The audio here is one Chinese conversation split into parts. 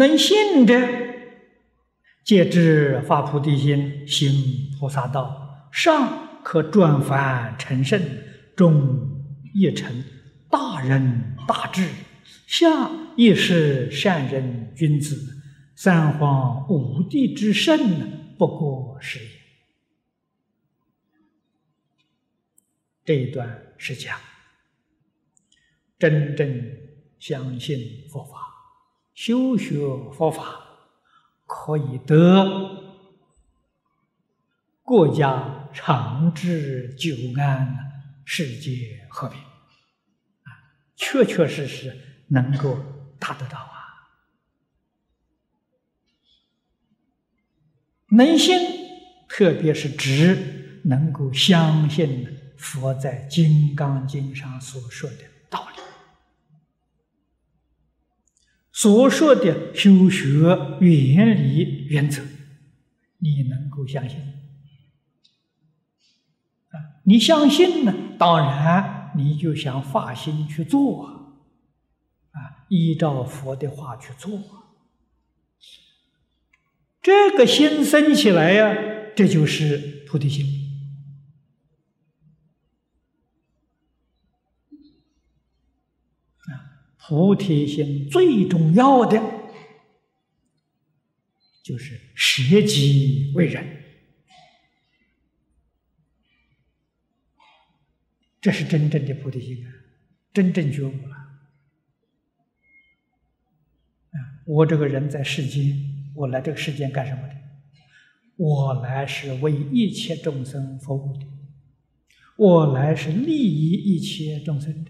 能信者，皆知发菩提心，行菩萨道，上可转凡成圣，中亦成大仁大智，下亦是善人君子。三皇五帝之圣，不过是也。这一段是讲真正相信佛法、修学佛法，可以得国家长治久安、世界和平啊，确确实实能够达得到啊。能信，特别是直能够相信佛在《金刚经》上所说的道理，所说的修学原理原则，你能够相信啊？你相信呢？当然，你就想发心去做啊，依照佛的话去做。这个心生起来呀，这就是菩提心。啊，菩提心最重要的就是舍己为人，这是真正的菩提心啊，真正觉悟了。啊，我这个人在世间。我来这个世间干什么的？我来是为一切众生服务的，我来是利益一切众生的。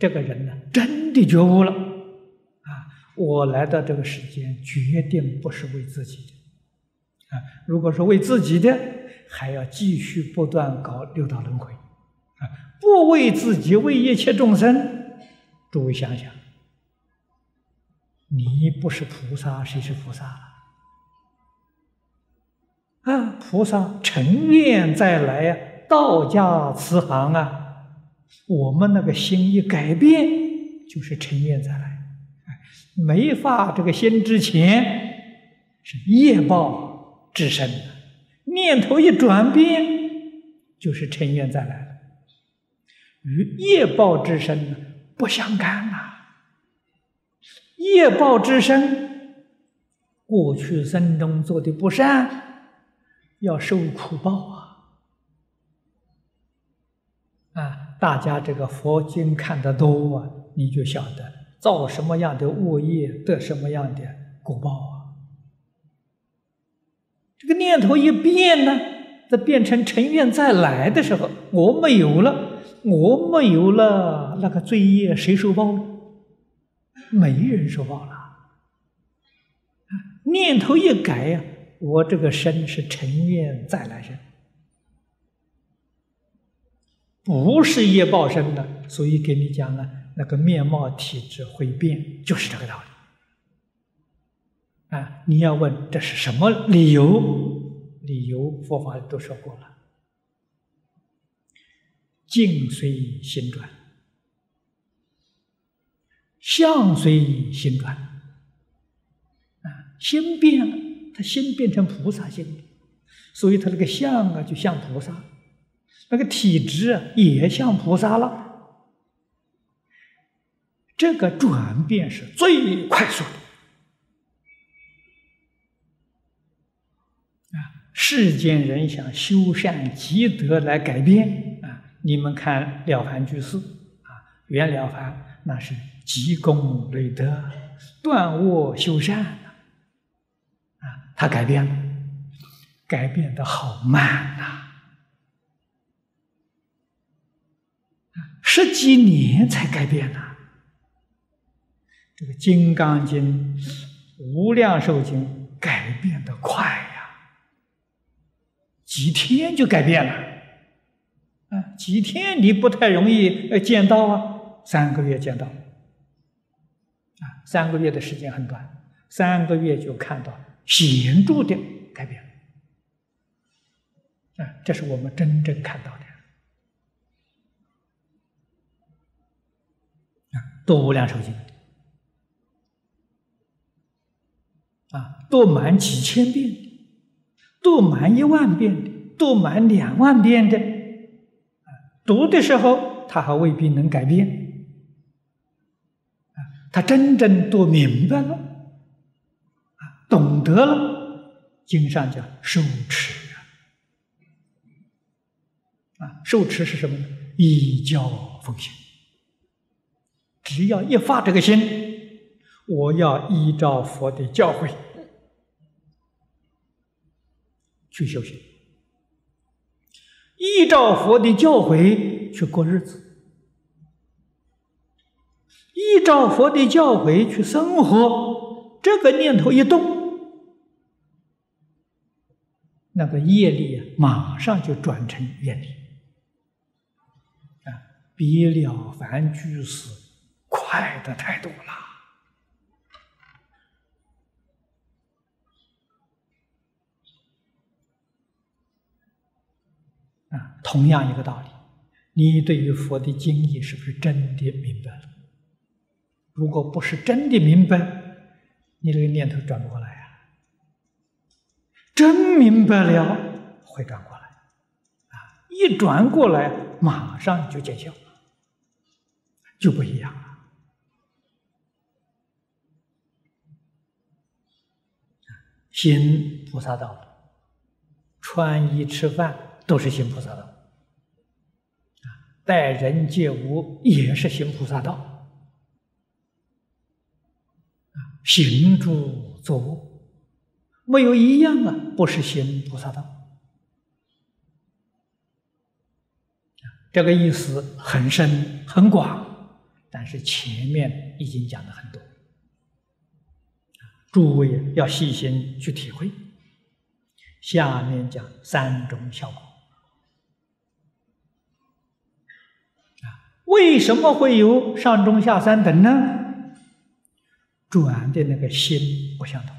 这个人呢，真的觉悟了。啊，我来到这个世间，决定不是为自己的。啊，如果是为自己的，还要继续不断搞六道轮回。啊，不为自己，为一切众生，诸位想想。你不是菩萨，谁是菩萨啊，菩萨成愿再来呀，道家慈航啊，我们那个心一改变，就是成愿再来。没发这个心之前，是业报之身念头一转变，就是成愿再来了，与业报之身不相干呐。业报之身，过去生中做的不善，要受苦报啊！啊，大家这个佛经看得多啊，你就晓得造什么样的恶业得什么样的果报啊！这个念头一变呢，这变成成愿再来的时候，我没有了，我没有了，那个罪业谁受报呢？没人受报了，念头一改呀，我这个身是尘愿再来生，不是业报生的，所以给你讲了，那个面貌体质会变，就是这个道理。啊，你要问这是什么理由？理由佛法都说过了，境随心转。相随心转，啊，心变了，他心变成菩萨心，所以他那个相啊，就像菩萨，那个体质，也像菩萨了。这个转变是最快速的，啊，世间人想修善积德来改变啊，你们看了凡居士啊，原了凡那是。积功累德，断恶修善啊，他改变了，改变的好慢呐，十几年才改变呐。这个《金刚经》《无量寿经》改变的快呀，几天就改变了，啊，几天你不太容易呃见到啊，三个月见到。啊，三个月的时间很短，三个月就看到显著的改变。啊，这是我们真正看到的。啊，《多无量寿经》啊，读满几千遍的，读满一万遍的，读满两万遍的，读的时候他还未必能改变，啊，他真正读明白了，啊，懂得了，经上讲受持啊，啊，受持是什么呢？依教奉行，只要一发这个心。我要依照佛的教诲去修行，依照佛的教诲去过日子，依照佛的教诲去生活。这个念头一动，那个业力啊，马上就转成愿力啊，比了凡居士快的太多了。啊，同样一个道理，你对于佛的经义是不是真的明白了？如果不是真的明白，你这个念头转不过来呀。真明白了，会转过来，啊，一转过来，马上就见效，就不一样了。行菩萨道，穿衣吃饭。都是行菩萨道，啊，待人接物也是行菩萨道，啊，行住坐卧没有一样啊，不是行菩萨道，这个意思很深很广，但是前面已经讲的很多，诸位要细心去体会。下面讲三种效果。为什么会有上中下三等呢？转的那个心不相同。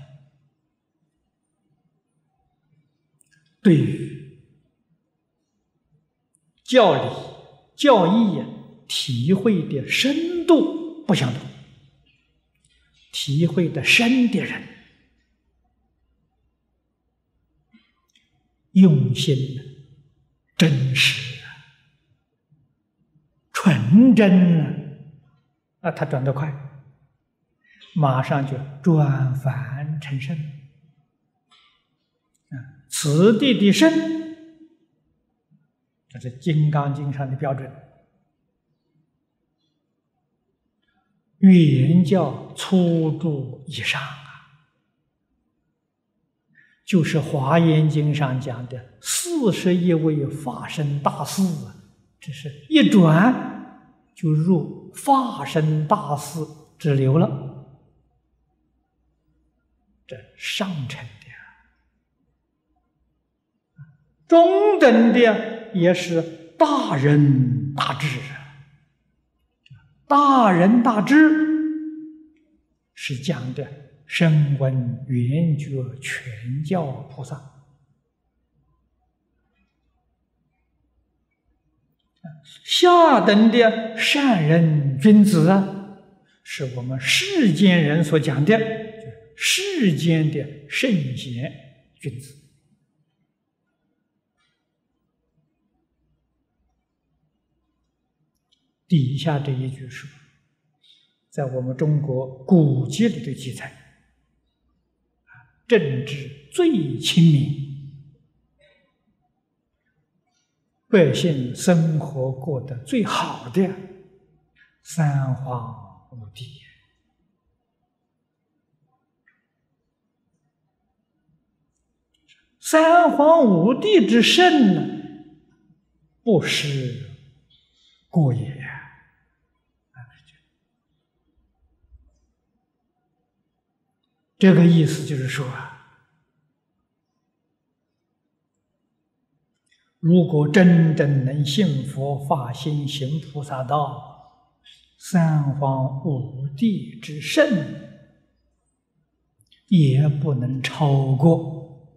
对于教理、教义，体会的深度不相同。体会的深的人，用心真实。纯真呢？啊，他转得快，马上就转凡成圣。啊，此地的圣，这是《金刚经》上的标准，原教初度以上啊，就是《华严经》上讲的四十一位法身大士啊，这是一转。就入法身大士之流了，这上乘的，中等的也是大仁大智啊。大仁大智是讲的声闻缘觉全教菩萨。下等的善人君子啊，是我们世间人所讲的，世间的圣贤君子。底下这一句说，在我们中国古籍里的记载，政治最亲民。百姓生活过得最好的三皇五帝，三皇五帝之圣呢，不是过也呀！这个意思就是说啊。如果真正能信佛、发心、行菩萨道，三皇五帝之圣也不能超过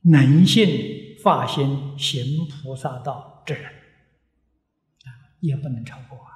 能信、发心、行菩萨道之人，啊，也不能超过啊。